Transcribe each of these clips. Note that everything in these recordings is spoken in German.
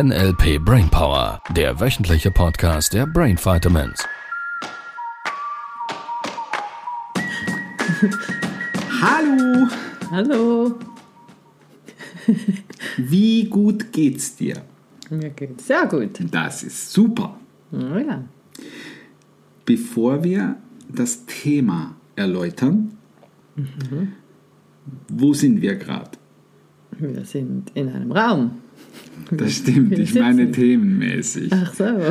NLP Brainpower, der wöchentliche Podcast der Brain Vitamins. Hallo, Hallo, wie gut geht's dir? mir geht's sehr gut. Das ist super. Oh ja. Bevor wir das Thema erläutern, wo sind wir gerade? Wir sind in einem Raum. Das stimmt, Wir ich meine themenmäßig. Ach so.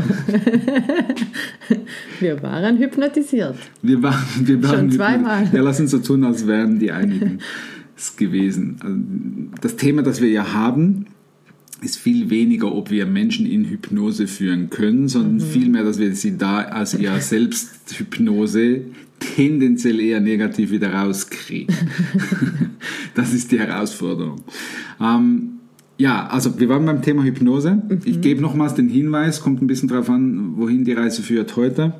Wir waren hypnotisiert. Wir waren, wir waren Schon zweimal. Ja, lass uns so tun, als wären die einigen es gewesen. Also, Das Thema, das wir ja haben, ist viel weniger, ob wir Menschen in Hypnose führen können, sondern Mhm. vielmehr, dass wir sie da aus ihrer Selbsthypnose tendenziell eher negativ wieder rauskriegen. das ist die Herausforderung. Ähm, ja, also wir waren beim Thema Hypnose. Mhm. Ich gebe nochmals den Hinweis, kommt ein bisschen darauf an, wohin die Reise führt heute.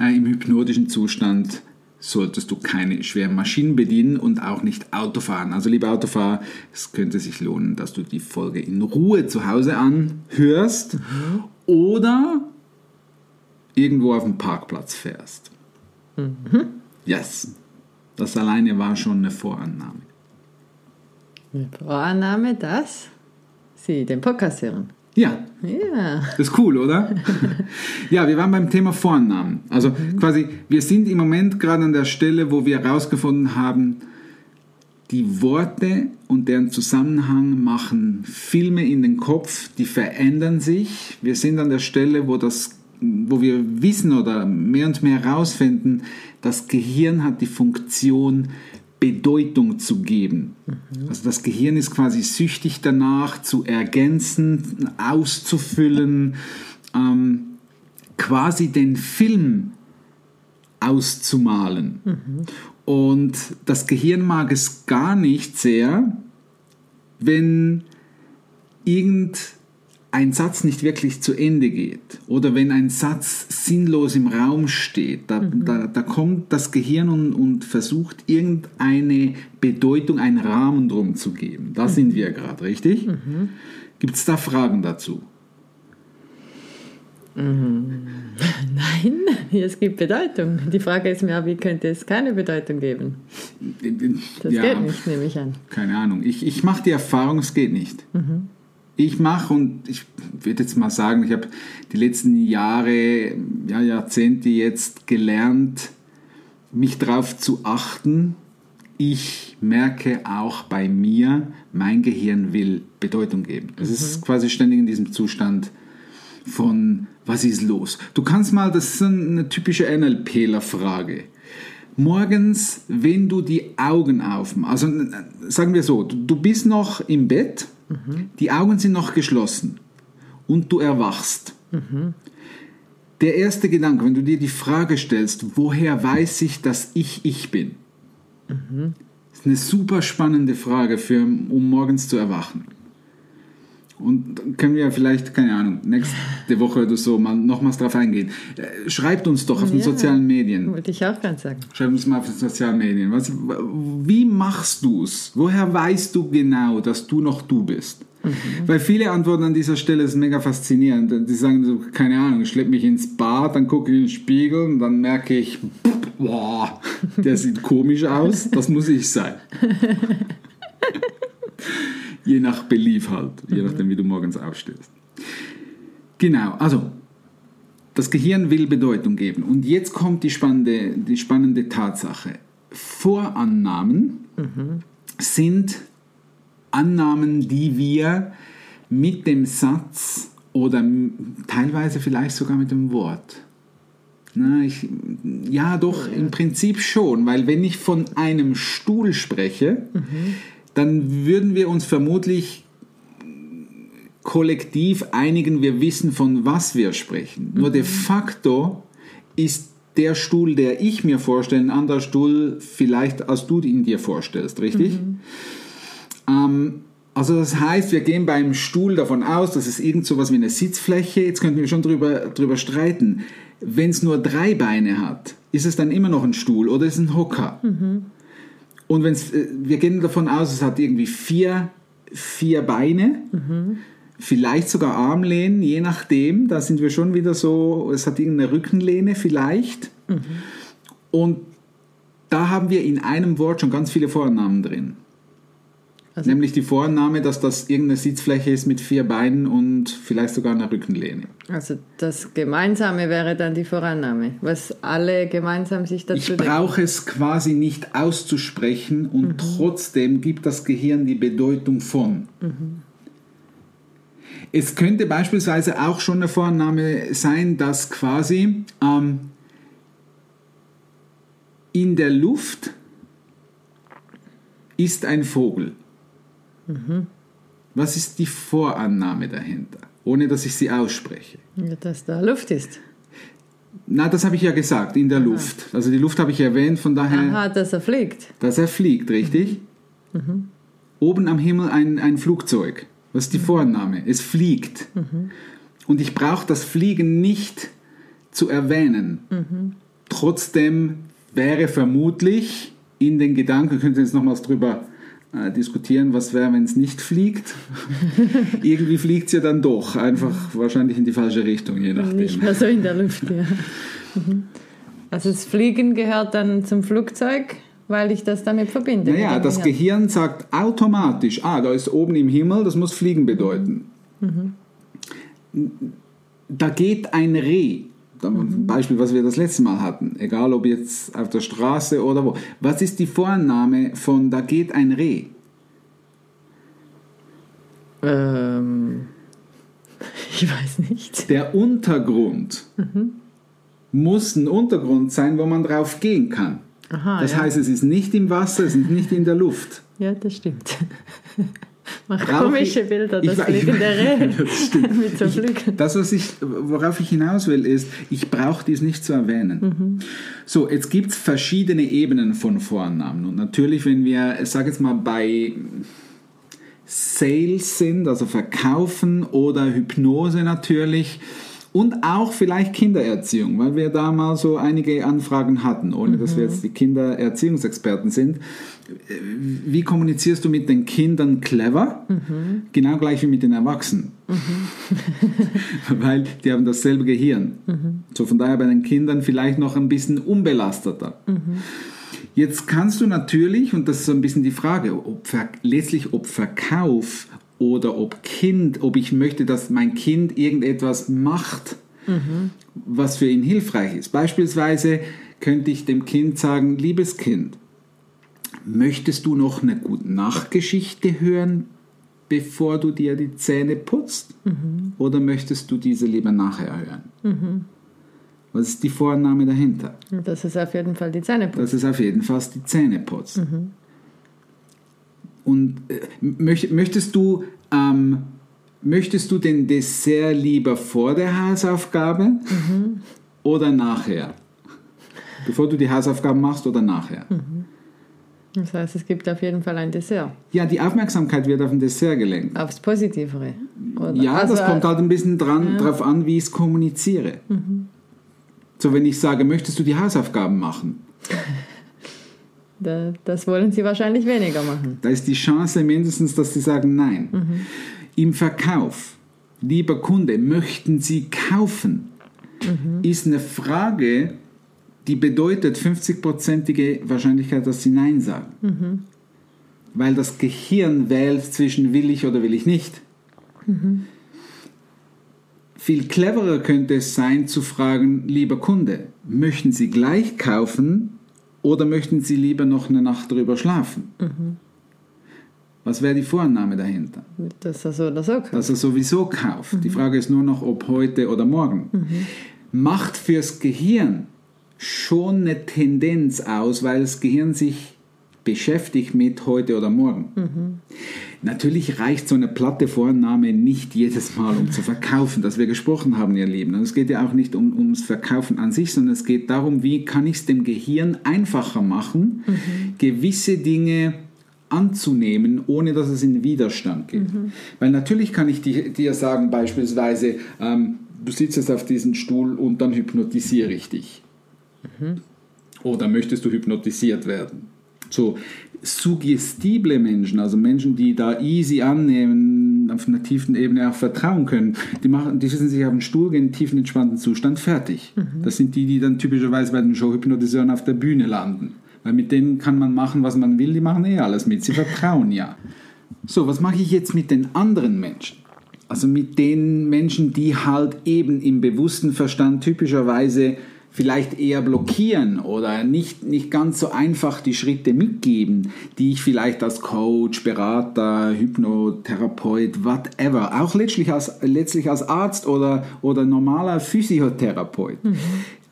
Äh, Im hypnotischen Zustand solltest du keine schweren Maschinen bedienen und auch nicht Auto fahren. Also lieber Autofahrer, es könnte sich lohnen, dass du die Folge in Ruhe zu Hause anhörst oder irgendwo auf dem Parkplatz fährst. Yes. Das alleine war schon eine Vorannahme. Mit Vorannahme, dass Sie den Podcast hören. Ja, Ja. Das ist cool, oder? ja, wir waren beim Thema Vorannahmen. Also quasi, wir sind im Moment gerade an der Stelle, wo wir herausgefunden haben, die Worte und deren Zusammenhang machen Filme in den Kopf, die verändern sich. Wir sind an der Stelle, wo, das, wo wir wissen oder mehr und mehr herausfinden, das Gehirn hat die Funktion, Bedeutung zu geben. Also das Gehirn ist quasi süchtig danach, zu ergänzen, auszufüllen, ähm, quasi den Film auszumalen. Und das Gehirn mag es gar nicht sehr, wenn irgendein Satz nicht wirklich zu Ende geht oder wenn ein Satz sinnlos im Raum steht. Da, da, da kommt das Gehirn und, und versucht irgendeine Bedeutung, einen Rahmen drum zu geben. Da sind wir gerade, richtig? Gibt es da Fragen dazu? Nein, es gibt Bedeutung. Die Frage ist mehr, wie könnte es keine Bedeutung geben? Das Ja. geht nicht, nehme ich an. keine Ahnung. Ich, ich mache die Erfahrung, es geht nicht. Ich mache und ich würde jetzt mal sagen, ich habe die letzten Jahre, ja, Jahrzehnte jetzt gelernt, mich darauf zu achten. Ich merke auch bei mir, mein Gehirn will Bedeutung geben. Es ist quasi ständig in diesem Zustand von, was ist los? Du kannst mal, das ist eine typische NLPler-Frage. Morgens, wenn du die Augen aufmachst, also sagen wir so, du bist noch im Bett, die Augen sind noch geschlossen und du erwachst. Der erste Gedanke, wenn du dir die Frage stellst, woher weiß ich, dass ich ich bin? ist eine super spannende Frage, für, um morgens zu erwachen. Und dann können wir vielleicht, keine Ahnung, nächste Woche oder so mal nochmals drauf eingehen. Äh, Schreibt uns doch auf den Ja. sozialen Medien. Wollte ich auch ganz sagen. Schreib uns mal auf den sozialen Medien. Was, wie machst du es? Woher weißt du genau, dass du noch du bist? Weil viele Antworten an dieser Stelle sind mega faszinierend. Die sagen so, keine Ahnung, ich schleppe mich ins Bad, dann gucke ich in den Spiegel und dann merke ich, boah, der sieht komisch aus, das muss ich sein. je nach Belief halt, je nachdem, wie du morgens aufstehst. Genau, also das Gehirn will Bedeutung geben. Und jetzt kommt die spannende, die spannende Tatsache. Vorannahmen sind Annahmen, die wir mit dem Satz oder teilweise vielleicht sogar mit dem Wort. Na, ich, ja, doch, im Prinzip schon, weil wenn ich von einem Stuhl spreche, dann würden wir uns vermutlich kollektiv einigen, wir wissen, von was wir sprechen. Nur de facto ist der Stuhl, der ich mir vorstelle, ein anderer Stuhl vielleicht, als du ihn dir vorstellst, richtig? Ähm, also das heißt, wir gehen beim Stuhl davon aus, dass es irgend so was wie eine Sitzfläche, jetzt könnten wir schon drüber, drüber streiten. Wenn es nur drei Beine hat, ist es dann immer noch ein Stuhl oder ist es ein Hocker? Und wenn's, äh, wir gehen davon aus, es hat irgendwie vier, vier Beine. vielleicht sogar Armlehnen, je nachdem. Da sind wir schon wieder so, es hat irgendeine Rückenlehne vielleicht. Und da haben wir in einem Wort schon ganz viele Vornamen drin. Also- Nämlich die Vorname, dass das irgendeine Sitzfläche ist mit vier Beinen und vielleicht sogar einer Rückenlehne. Also das Gemeinsame wäre dann die Vorannahme, was alle gemeinsam sich Ich dazu denken. brauche es quasi nicht auszusprechen und trotzdem gibt das Gehirn die Bedeutung von. Es könnte beispielsweise auch schon eine Vorname sein, dass quasi ähm, in der Luft ist ein Vogel. Was ist die Vorannahme dahinter? Ohne dass ich sie ausspreche. Ja, Dass da Luft ist. Na, das habe ich ja gesagt, in der Luft. Also die Luft habe ich erwähnt, von daher. Aha, dass er fliegt. Dass er fliegt, richtig? Oben am Himmel ein, ein Flugzeug. Was ist die Vorname? Es fliegt. Und ich brauche das Fliegen nicht zu erwähnen. Trotzdem wäre vermutlich in den Gedanken, können jetzt nochmals drüber äh, diskutieren, was wäre, wenn es nicht fliegt. Irgendwie fliegt es ja dann doch, einfach wahrscheinlich in die falsche Richtung, je nachdem. Nicht mehr so in der Luft, ja. Mhm. Also das Fliegen gehört dann zum Flugzeug, weil ich das damit verbinde. Naja, das Gehirn sagt automatisch, ah, da ist oben im Himmel, das muss Fliegen bedeuten. Da geht ein Reh, da- Beispiel, was wir das letzte Mal hatten, egal ob jetzt auf der Straße oder wo. Was ist die Vorname von da geht ein Reh? Ähm, ich weiß nicht. Der Untergrund muss ein Untergrund sein, wo man drauf gehen kann. Aha, das ja. heißt, es ist nicht im Wasser, es ist nicht in der Luft. Ja, das stimmt. Mach Brauch komische ich- Bilder, ich das fliegende Reh Das stimmt. mit so Flügeln. Das, was ich, worauf ich hinaus will, ist, ich brauche dies nicht zu erwähnen. So, jetzt gibt es verschiedene Ebenen von Vornamen. Und natürlich, wenn wir, ich sage jetzt mal, bei Sales sind, also Verkaufen oder Hypnose natürlich, und auch vielleicht Kindererziehung, weil wir da mal so einige Anfragen hatten, ohne dass wir jetzt die Kindererziehungsexperten sind. Wie kommunizierst du mit den Kindern clever? Genau gleich wie mit den Erwachsenen. weil die haben dasselbe Gehirn. So von daher bei den Kindern vielleicht noch ein bisschen unbelasteter. Jetzt kannst du natürlich, und das ist so ein bisschen die Frage, ob letztlich ob Verkauf oder ob Kind, ob ich möchte, dass mein Kind irgendetwas macht, was für ihn hilfreich ist. Beispielsweise könnte ich dem Kind sagen, liebes Kind, möchtest du noch eine gute Nachtgeschichte hören, bevor du dir die Zähne putzt? Oder möchtest du diese lieber nachher hören? Was ist die Vorname dahinter? Das ist auf jeden Fall die Zähne Das ist auf jeden Fall die Zähne putzen. Und äh, möcht, möchtest du ähm, möchtest du den Dessert lieber vor der Hausaufgabe oder nachher? Bevor du die Hausaufgaben machst oder nachher? Das heißt, es gibt auf jeden Fall ein Dessert. Ja, die Aufmerksamkeit wird auf den Dessert gelenkt. Aufs Positivere. Oder? Ja, Also, das kommt halt ein bisschen dran, drauf an, wie ich es kommuniziere. So, wenn ich sage, möchtest du die Hausaufgaben machen? Da- Das wollen sie wahrscheinlich weniger machen. Da ist die Chance mindestens, dass sie sagen Nein. Im Verkauf, lieber Kunde, möchten Sie kaufen? Ist eine Frage, die bedeutet 50-prozentige Wahrscheinlichkeit, dass Sie Nein sagen. Weil das Gehirn wählt zwischen will ich oder will ich nicht. Viel cleverer könnte es sein zu fragen, lieber Kunde, möchten Sie gleich kaufen oder möchten Sie lieber noch eine Nacht drüber schlafen? Was wäre die Vorannahme dahinter? Dass er so oder so kommt. Dass er sowieso kauft. Die Frage ist nur noch, ob heute oder morgen. Macht fürs Gehirn schon eine Tendenz aus, weil das Gehirn sich beschäftigt mit heute oder morgen. Natürlich reicht so eine platte Vorname nicht jedes Mal, um zu verkaufen, dass wir gesprochen haben, ihr Lieben. Und es geht ja auch nicht um, ums Verkaufen an sich, sondern es geht darum, wie kann ich es dem Gehirn einfacher machen, gewisse Dinge anzunehmen, ohne dass es in Widerstand geht. Weil natürlich kann ich dir, sagen, beispielsweise, ähm, du sitzt jetzt auf diesem Stuhl und dann hypnotisiere ich dich. Oder möchtest du hypnotisiert werden? So suggestible Menschen, also Menschen, die da easy annehmen, auf einer tiefen Ebene auch vertrauen können. Die, machen, die setzen sich auf den Stuhl, gehen in tiefen entspannten Zustand, fertig. Mhm. Das sind die, die dann typischerweise bei den Showhypnotiseuren auf der Bühne landen. Weil mit denen kann man machen, was man will, die machen eh alles mit. Sie vertrauen ja. So, was mache ich jetzt mit den anderen Menschen? Also mit den Menschen, die halt eben im bewussten Verstand typischerweise vielleicht eher blockieren oder nicht, nicht ganz so einfach die Schritte mitgeben, die ich vielleicht als Coach, Berater, Hypnotherapeut, whatever, auch letztlich als, letztlich als Arzt oder, oder normaler Physiotherapeut, mhm.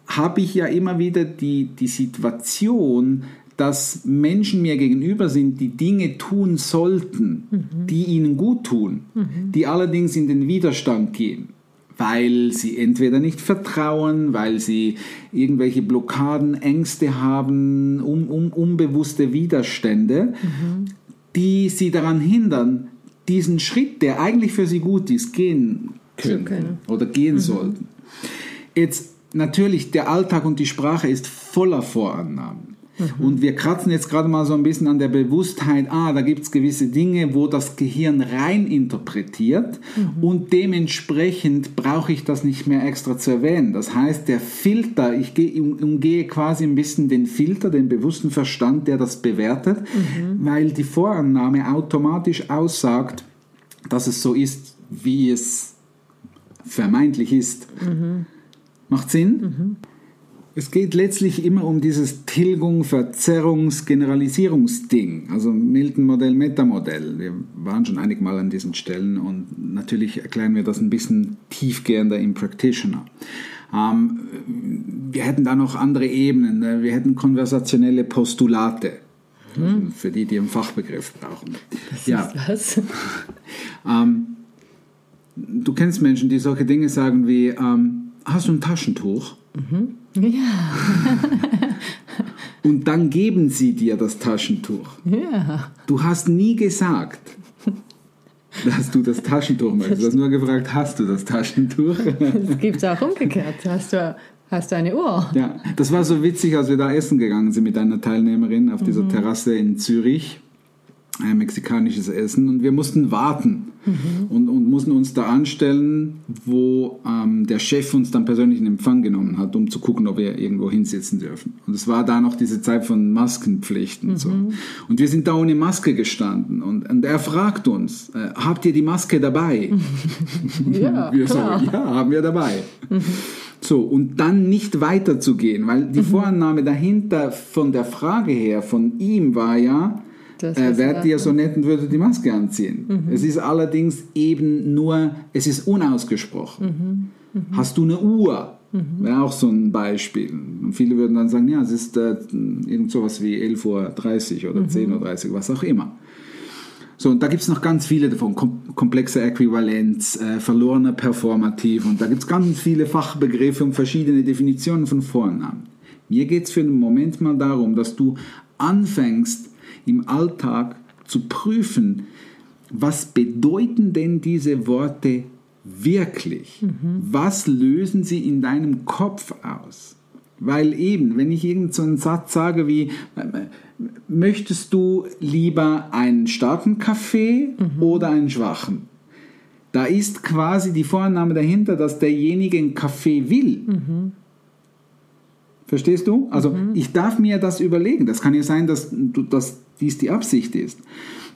habe ich ja immer wieder die, die Situation, dass Menschen mir gegenüber sind, die Dinge tun sollten, mhm. die ihnen gut tun, mhm. die allerdings in den Widerstand gehen, weil sie entweder nicht vertrauen, weil sie irgendwelche Blockaden, Ängste haben, um, um, unbewusste Widerstände, mhm. die sie daran hindern, diesen Schritt, der eigentlich für sie gut ist, gehen können, können. oder gehen mhm. sollten. Jetzt natürlich, der Alltag und die Sprache ist voller Vorannahmen. Mhm. Und wir kratzen jetzt gerade mal so ein bisschen an der Bewusstheit, ah, da gibt es gewisse Dinge, wo das Gehirn rein interpretiert mhm. und dementsprechend brauche ich das nicht mehr extra zu erwähnen. Das heißt, der Filter, ich umgehe quasi ein bisschen den Filter, den bewussten Verstand, der das bewertet, mhm. weil die Vorannahme automatisch aussagt, dass es so ist, wie es vermeintlich ist. Mhm. Macht Sinn? Mhm. Es geht letztlich immer um dieses Tilgung, Verzerrungs-, Generalisierungsding, also Milton-Modell, Metamodell. Wir waren schon einige Mal an diesen Stellen und natürlich erklären wir das ein bisschen tiefgehender im Practitioner. Ähm, wir hätten da noch andere Ebenen, ne? wir hätten konversationelle Postulate. Hm. Für die, die einen Fachbegriff brauchen. Was ja. ist das? ähm, du kennst Menschen, die solche Dinge sagen wie, ähm, hast du ein Taschentuch? Mhm. Ja. Und dann geben sie dir das Taschentuch. Ja. Du hast nie gesagt, dass du das Taschentuch möchtest. Du hast nur gefragt, hast du das Taschentuch? Das gibt es auch umgekehrt. Hast du, hast du eine Uhr? Ja, das war so witzig, als wir da essen gegangen sind mit einer Teilnehmerin auf dieser mhm. Terrasse in Zürich ein mexikanisches Essen und wir mussten warten mhm. und, und mussten uns da anstellen, wo ähm, der Chef uns dann persönlich in Empfang genommen hat, um zu gucken, ob wir irgendwo hinsitzen dürfen. Und es war da noch diese Zeit von Maskenpflichten. Mhm. So. Und wir sind da ohne Maske gestanden und, und er fragt uns, äh, habt ihr die Maske dabei? ja, wir klar. So, ja, haben wir dabei. Mhm. So, und dann nicht weiterzugehen, weil die mhm. Vorannahme dahinter von der Frage her von ihm war ja, äh, wärt ihr so nett und würdet die Maske anziehen. Mhm. Es ist allerdings eben nur, es ist unausgesprochen. Mhm. Mhm. Hast du eine Uhr? Mhm. Wäre auch so ein Beispiel. Und viele würden dann sagen, ja, es ist äh, irgend sowas wie 11.30 Uhr oder mhm. 10.30 Uhr, was auch immer. So, und da gibt es noch ganz viele davon. Kom komplexe Äquivalenz, äh, verlorener Performativ. Und da gibt es ganz viele Fachbegriffe und verschiedene Definitionen von Vornamen. Mir geht es für einen Moment mal darum, dass du anfängst, im Alltag zu prüfen, was bedeuten denn diese Worte wirklich? Mhm. Was lösen sie in deinem Kopf aus? Weil eben, wenn ich irgendeinen so Satz sage wie, möchtest du lieber einen starken Kaffee mhm. oder einen schwachen? Da ist quasi die Vorannahme dahinter, dass derjenige einen Kaffee will. Mhm. Verstehst du? Also mhm. ich darf mir das überlegen. Das kann ja sein, dass, dass dies die Absicht ist.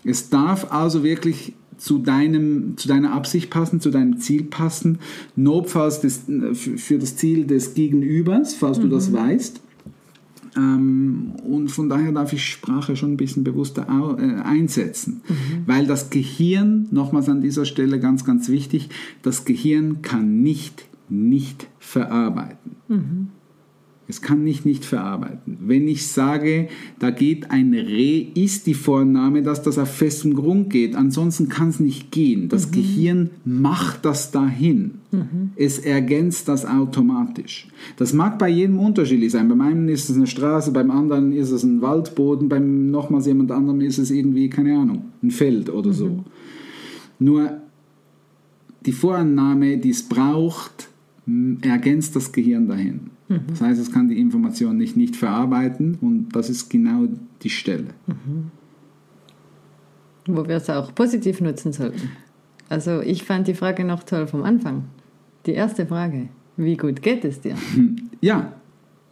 Es darf also wirklich zu, deinem, zu deiner Absicht passen, zu deinem Ziel passen, notfalls des, für das Ziel des Gegenübers, falls mhm. du das mhm. weißt. Ähm, und von daher darf ich Sprache schon ein bisschen bewusster äh, einsetzen, mhm. weil das Gehirn, nochmals an dieser Stelle ganz, ganz wichtig, das Gehirn kann nicht, nicht verarbeiten. Mhm. Es kann ich nicht verarbeiten. Wenn ich sage, da geht ein Reh, ist die Vorname, dass das auf festem Grund geht. Ansonsten kann es nicht gehen. Das mhm. Gehirn macht das dahin. Mhm. Es ergänzt das automatisch. Das mag bei jedem unterschiedlich sein. Beim einen ist es eine Straße, beim anderen ist es ein Waldboden, beim nochmals jemand anderem ist es irgendwie, keine Ahnung, ein Feld oder so. Mhm. Nur die Vorannahme, die es braucht, ergänzt das Gehirn dahin. Mhm. Das heißt, es kann die Information nicht, nicht verarbeiten und das ist genau die Stelle. Mhm. Wo wir es auch positiv nutzen sollten. Also ich fand die Frage noch toll vom Anfang. Die erste Frage. Wie gut geht es dir? Ja,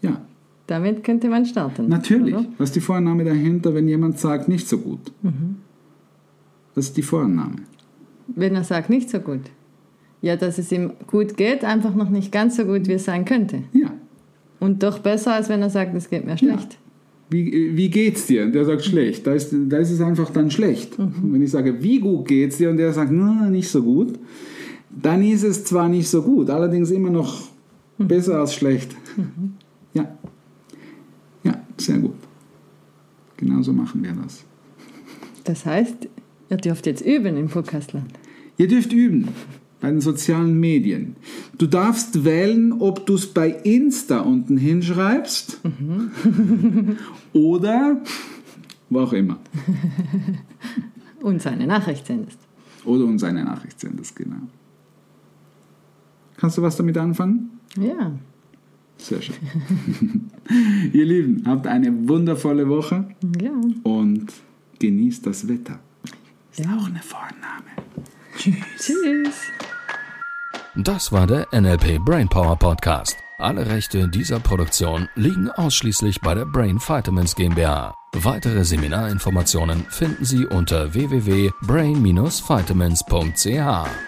ja, Damit könnte man starten. natürlich. oder? Was ist die Vorannahme dahinter, wenn jemand sagt, nicht so gut? Was ist die Vorannahme? Wenn er sagt, nicht so gut. Ja, dass es ihm gut geht, einfach noch nicht ganz so gut, wie es sein könnte. Ja. Und doch besser, als wenn er sagt, es geht mir schlecht. Wie, wie geht's dir? Und der sagt schlecht. Da ist, da ist es einfach dann schlecht. Und wenn ich sage, wie gut geht's dir? Und der sagt, na, nicht so gut, dann ist es zwar nicht so gut, allerdings immer noch besser als schlecht. Ja. Ja, sehr gut. Genauso machen wir das. Das heißt, ihr dürft jetzt üben im Podcastland. Ihr dürft üben bei den sozialen Medien. Du darfst wählen, ob du es bei Insta unten hinschreibst oder wo auch immer. Und seine Nachricht sendest. Oder uns eine Nachricht sendest, genau. Kannst du was damit anfangen? Ja. Sehr schön. Ihr Lieben, habt eine wundervolle Woche Ja. und genießt das Wetter. Ist Ja. auch eine Vorname. Tschüss. Das war der NLP Brainpower Podcast. Alle Rechte dieser Produktion liegen ausschließlich bei der Brain Vitamins GmbH. Weitere Seminarinformationen finden Sie unter www.brain-vitamins.ch.